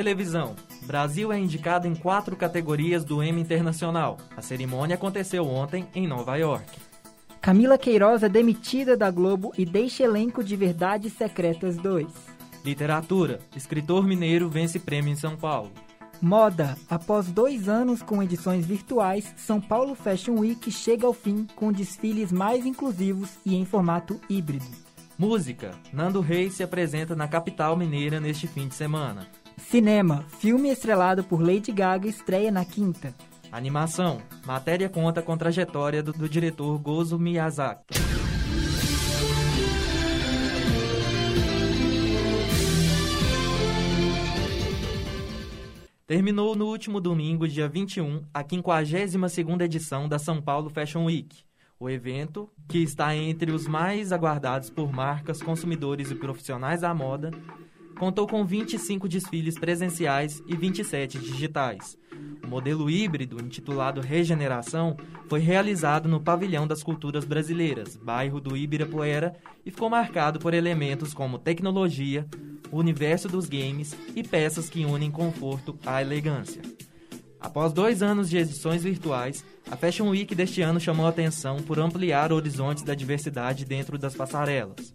Televisão. Brasil é indicado em quatro categorias do Emmy Internacional. A cerimônia aconteceu ontem em Nova York. Camila Queiroz é demitida da Globo e deixa elenco de Verdades Secretas 2. Literatura. Escritor mineiro vence prêmio em São Paulo. Moda. Após dois anos com edições virtuais, São Paulo Fashion Week chega ao fim com desfiles mais inclusivos e em formato híbrido. Música. Nando Reis se apresenta na capital mineira neste fim de semana. Cinema. Filme estrelado por Lady Gaga estreia na quinta. Animação. Matéria conta com trajetória do, do diretor Gozo Miyazaki. Terminou no último domingo, dia 21, a 52ª edição da São Paulo Fashion Week. O evento, que está entre os mais aguardados por marcas, consumidores e profissionais da moda, contou com 25 desfiles presenciais e 27 digitais. O modelo híbrido, intitulado Regeneração, foi realizado no Pavilhão das Culturas Brasileiras, bairro do Ibirapuera, e ficou marcado por elementos como tecnologia, o universo dos games e peças que unem conforto à elegância. Após dois anos de edições virtuais, a Fashion Week deste ano chamou atenção por ampliar horizontes da diversidade dentro das passarelas.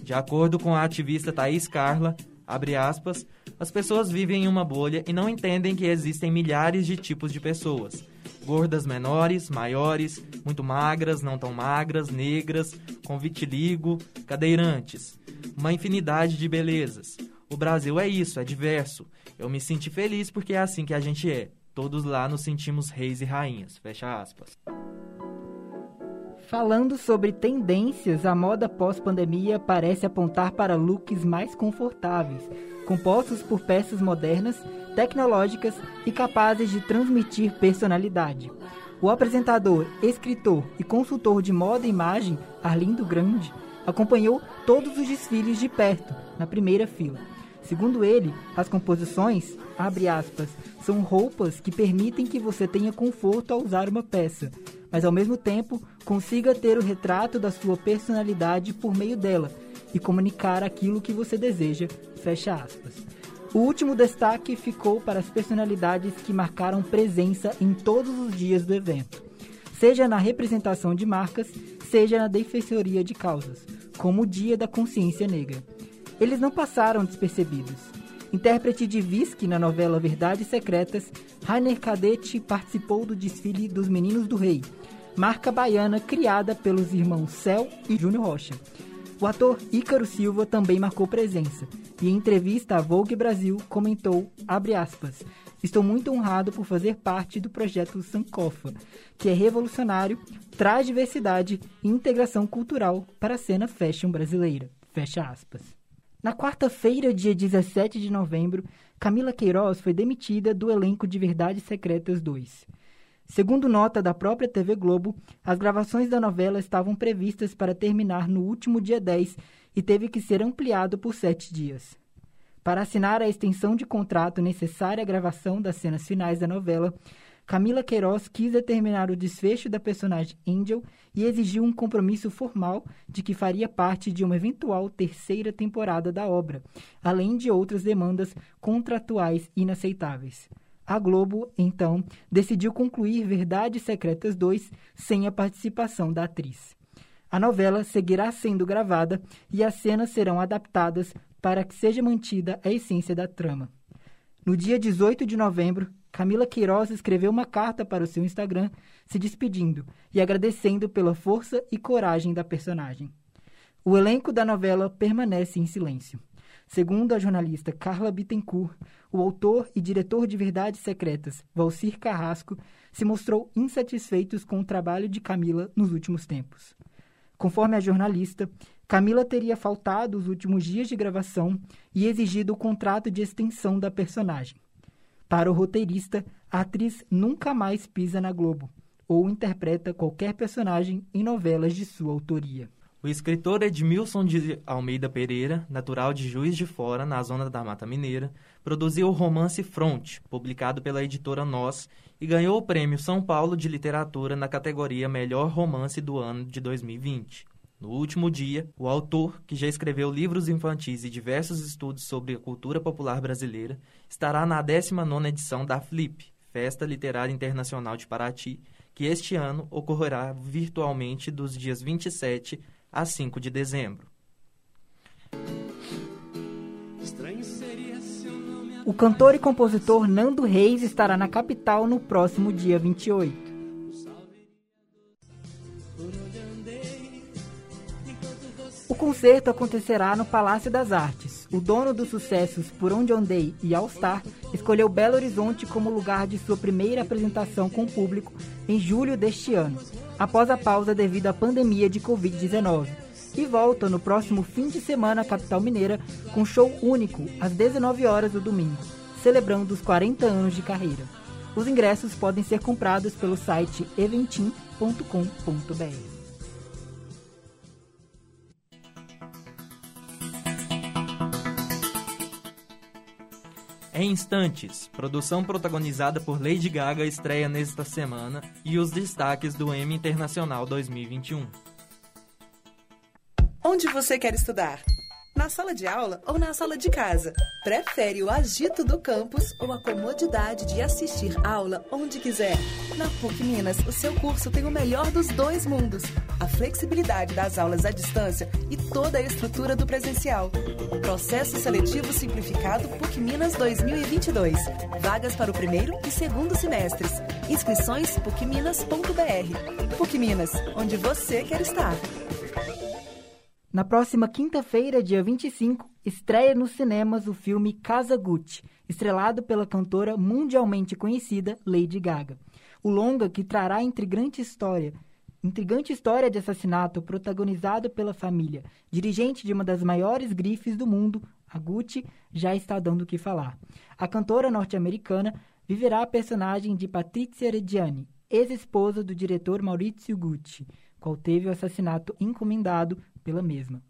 De acordo com a ativista Thaís Carla, abre aspas, as pessoas vivem em uma bolha e não entendem que existem milhares de tipos de pessoas. Gordas menores, maiores, muito magras, não tão magras, negras, com vitiligo, cadeirantes. Uma infinidade de belezas. O Brasil é isso, é diverso. Eu me senti feliz porque é assim que a gente é. Todos lá nos sentimos reis e rainhas. Fecha aspas. Falando sobre tendências, a moda pós-pandemia parece apontar para looks mais confortáveis, compostos por peças modernas, tecnológicas e capazes de transmitir personalidade. O apresentador, escritor e consultor de moda e imagem, Arlindo Grande, acompanhou todos os desfiles de perto, na primeira fila. Segundo ele, as composições, abre aspas, são roupas que permitem que você tenha conforto ao usar uma peça, mas ao mesmo tempo consiga ter o retrato da sua personalidade por meio dela e comunicar aquilo que você deseja, fecha aspas. O último destaque ficou para as personalidades que marcaram presença em todos os dias do evento, seja na representação de marcas, seja na defensoria de causas, como o Dia da Consciência Negra. Eles não passaram despercebidos. Intérprete de Visky na novela Verdades Secretas, Rainer Cadete participou do desfile dos Meninos do Rei, marca baiana criada pelos irmãos Céu e Júnior Rocha. O ator Ícaro Silva também marcou presença e em entrevista à Vogue Brasil comentou, aspas, Estou muito honrado por fazer parte do projeto Sankofa, que é revolucionário, traz diversidade e integração cultural para a cena fashion brasileira. Fecha aspas. Na quarta-feira, dia 17 de novembro, Camila Queiroz foi demitida do elenco de Verdades Secretas 2. Segundo nota da própria TV Globo, as gravações da novela estavam previstas para terminar no último dia 10 e teve que ser ampliado por sete dias. Para assinar a extensão de contrato necessária à gravação das cenas finais da novela, Camila Queiroz quis determinar o desfecho da personagem Angel e exigiu um compromisso formal de que faria parte de uma eventual terceira temporada da obra, além de outras demandas contratuais inaceitáveis. A Globo, então, decidiu concluir Verdades Secretas 2 sem a participação da atriz. A novela seguirá sendo gravada e as cenas serão adaptadas para que seja mantida a essência da trama. No dia 18 de novembro, Camila Queiroz escreveu uma carta para o seu Instagram se despedindo e agradecendo pela força e coragem da personagem. O elenco da novela permanece em silêncio. Segundo a jornalista Carla Bittencourt, o autor e diretor de Verdades Secretas, Valcir Carrasco, se mostrou insatisfeito com o trabalho de Camila nos últimos tempos. Conforme a jornalista, Camila teria faltado os últimos dias de gravação e exigido o contrato de extensão da personagem. Para o roteirista, a atriz nunca mais pisa na Globo ou interpreta qualquer personagem em novelas de sua autoria. O escritor Edmilson de Almeida Pereira, natural de Juiz de Fora, na zona da Mata Mineira, produziu o romance Front, publicado pela editora Nós, e ganhou o Prêmio São Paulo de Literatura na categoria Melhor Romance do ano de 2020. No último dia, o autor, que já escreveu livros infantis e diversos estudos sobre a cultura popular brasileira, estará na 19ª edição da FLIP, Festa Literária Internacional de Paraty, que este ano ocorrerá virtualmente dos dias 27 a 5 de dezembro. O cantor e compositor Nando Reis estará na capital no próximo dia 28. O concerto acontecerá no Palácio das Artes. O dono dos sucessos Por Onde Andei e All Star escolheu Belo Horizonte como lugar de sua primeira apresentação com o público em julho deste ano, após a pausa devido à pandemia de Covid-19. E volta no próximo fim de semana à capital mineira com show único às 19 horas do domingo, celebrando os 40 anos de carreira. Os ingressos podem ser comprados pelo site eventim.com.br. Em instantes, produção protagonizada por Lady Gaga estreia nesta semana e os destaques do Emmy Internacional 2021. Onde você quer estudar? Na sala de aula ou na sala de casa? Prefere o agito do campus ou a comodidade de assistir aula onde quiser? Na PUC Minas, o seu curso tem o melhor dos dois mundos: a flexibilidade das aulas à distância e toda a estrutura do presencial. Processo seletivo simplificado PUC Minas 2022. Vagas para o primeiro e segundo semestres. Inscrições pucminas.br. PUC Minas, onde você quer estar. Na próxima quinta-feira, dia 25, estreia nos cinemas o filme Casa Gucci, estrelado pela cantora mundialmente conhecida Lady Gaga. O longa que trará intrigante história, intrigante história de assassinato protagonizado pela família, dirigente de uma das maiores grifes do mundo, a Gucci, já está dando o que falar. A cantora norte-americana viverá a personagem de Patrizia Reggiani, ex-esposa do diretor Maurizio Gucci, qual teve o assassinato encomendado pela mesma.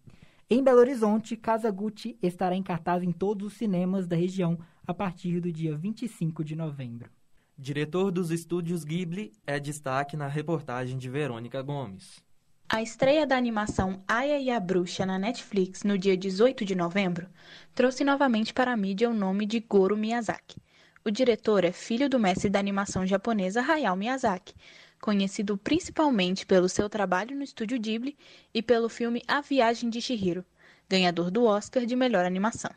Em Belo Horizonte, Casa Gucci estará em cartaz em todos os cinemas da região a partir do dia 25 de novembro. Diretor dos estúdios Ghibli é destaque na reportagem de Verônica Gomes. A estreia da animação Aya e a Bruxa na Netflix no dia 18 de novembro trouxe novamente para a mídia o nome de Goro Miyazaki. O diretor é filho do mestre da animação japonesa Hayao Miyazaki, conhecido principalmente pelo seu trabalho no estúdio Ghibli e pelo filme A Viagem de Chihiro, ganhador do Oscar de melhor animação.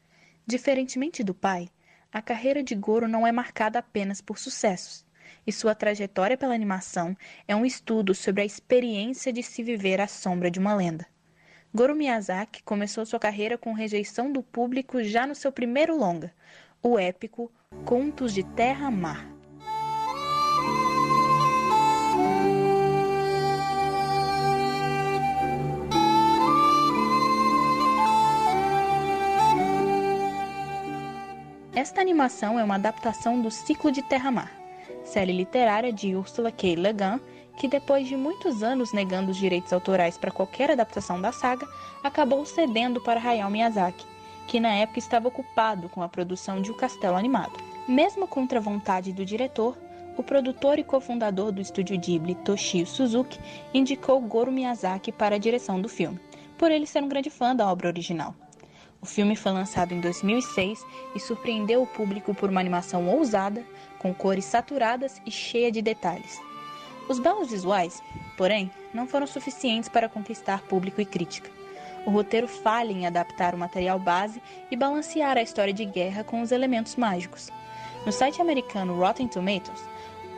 Diferentemente do pai, a carreira de Goro não é marcada apenas por sucessos, e sua trajetória pela animação é um estudo sobre a experiência de se viver à sombra de uma lenda. Goro Miyazaki começou sua carreira com rejeição do público já no seu primeiro longa, o épico Contos de Terra-Mar. Esta animação é uma adaptação do Ciclo de Terra-Mar, série literária de Ursula K. Le Guin, que depois de muitos anos negando os direitos autorais para qualquer adaptação da saga, acabou cedendo para Hayao Miyazaki, que na época estava ocupado com a produção de O Castelo Animado. Mesmo contra a vontade do diretor, o produtor e cofundador do estúdio Ghibli, Toshio Suzuki, indicou Goro Miyazaki para a direção do filme, por ele ser um grande fã da obra original. O filme foi lançado em 2006 e surpreendeu o público por uma animação ousada, com cores saturadas e cheia de detalhes. Os belos visuais, porém, não foram suficientes para conquistar público e crítica. O roteiro falha em adaptar o material base e balancear a história de guerra com os elementos mágicos. No site americano Rotten Tomatoes,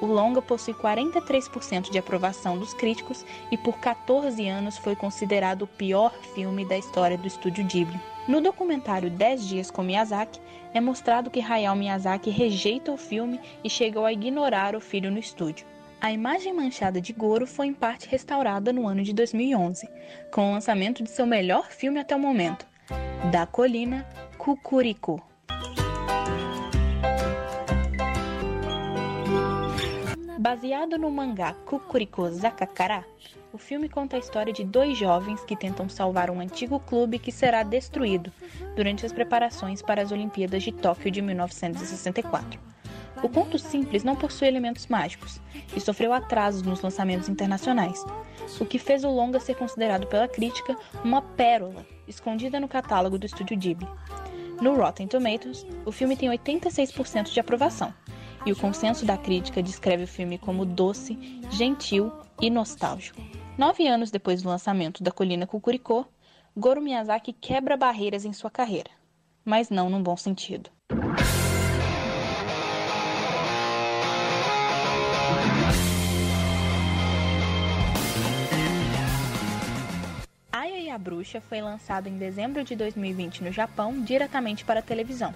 o longa possui 43% de aprovação dos críticos e por 14 anos foi considerado o pior filme da história do estúdio Ghibli. No documentário 10 Dias com Miyazaki, é mostrado que Hayao Miyazaki rejeita o filme e chegou a ignorar o filho no estúdio. A imagem manchada de Goro foi em parte restaurada no ano de 2011, com o lançamento de seu melhor filme até o momento, Da Colina Kukuriko. Baseado no mangá Kukuriko Zakakara, o filme conta a história de dois jovens que tentam salvar um antigo clube que será destruído durante as preparações para as Olimpíadas de Tóquio de 1964. O conto simples não possui elementos mágicos e sofreu atrasos nos lançamentos internacionais, o que fez o longa ser considerado pela crítica uma pérola escondida no catálogo do estúdio Ghibli. No Rotten Tomatoes, o filme tem 86% de aprovação, e o consenso da crítica descreve o filme como doce, gentil e nostálgico. Nove anos depois do lançamento da Colina Cucuricô, Goro Miyazaki quebra barreiras em sua carreira, mas não num bom sentido. A Bruxa foi lançado em dezembro de 2020 no Japão, diretamente para a televisão.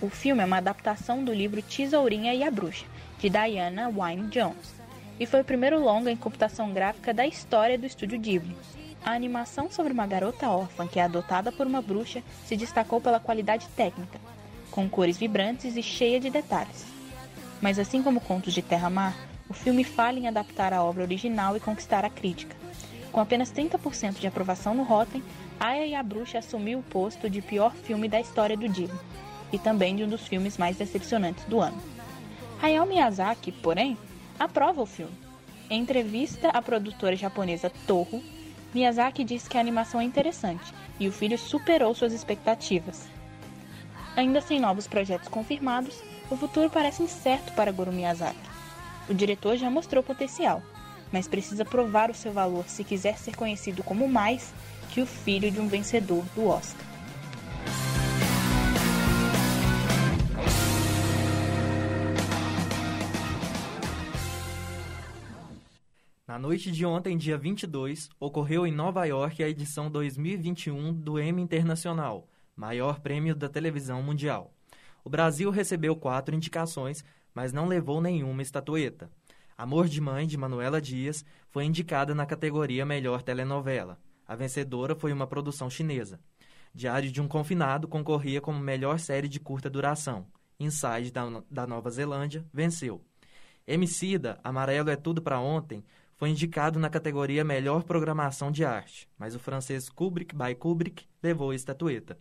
O filme é uma adaptação do livro Tesourinha e a Bruxa, de Diana Wynne Jones, e foi o primeiro longa em computação gráfica da história do estúdio Ghibli. A animação sobre uma garota órfã que é adotada por uma bruxa se destacou pela qualidade técnica, com cores vibrantes e cheia de detalhes. Mas assim como Contos de Terra-Mar, o filme falha em adaptar a obra original e conquistar a crítica. Com apenas 30% de aprovação no Rotten, Aya e a Bruxa assumiu o posto de pior filme da história do Ghibli e também de um dos filmes mais decepcionantes do ano. Hayao Miyazaki, porém, aprova o filme. Em entrevista à produtora japonesa Toho, Miyazaki disse que a animação é interessante e o filho superou suas expectativas. Ainda sem novos projetos confirmados, o futuro parece incerto para Goro Miyazaki. O diretor já mostrou potencial, mas precisa provar o seu valor se quiser ser conhecido como mais que o filho de um vencedor do Oscar. Na noite de ontem, dia 22, ocorreu em Nova York a edição 2021 do Emmy Internacional, maior prêmio da televisão mundial. O Brasil recebeu quatro indicações, mas não levou nenhuma estatueta. Amor de Mãe, de Manuela Dias, foi indicada na categoria Melhor Telenovela. A vencedora foi uma produção chinesa. Diário de um Confinado concorria como melhor série de curta duração. Inside, da, da Nova Zelândia, venceu. Emicida, Amarelo é Tudo para Ontem, foi indicado na categoria Melhor Programação de Arte, mas o francês Kubrick by Kubrick levou a estatueta.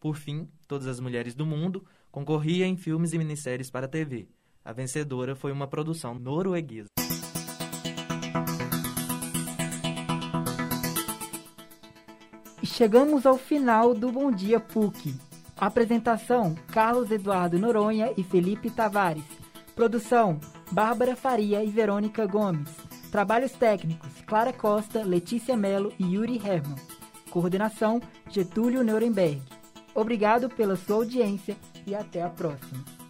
Por fim, Todas as Mulheres do Mundo concorria em filmes e minisséries para TV. A vencedora foi uma produção norueguesa. Chegamos ao final do Bom Dia PUC. Apresentação: Carlos Eduardo Noronha e Felipe Tavares. Produção: Bárbara Faria e Verônica Gomes. Trabalhos técnicos: Clara Costa, Letícia Melo e Yuri Herman. Coordenação: Getúlio Nuremberg. Obrigado pela sua audiência e até a próxima.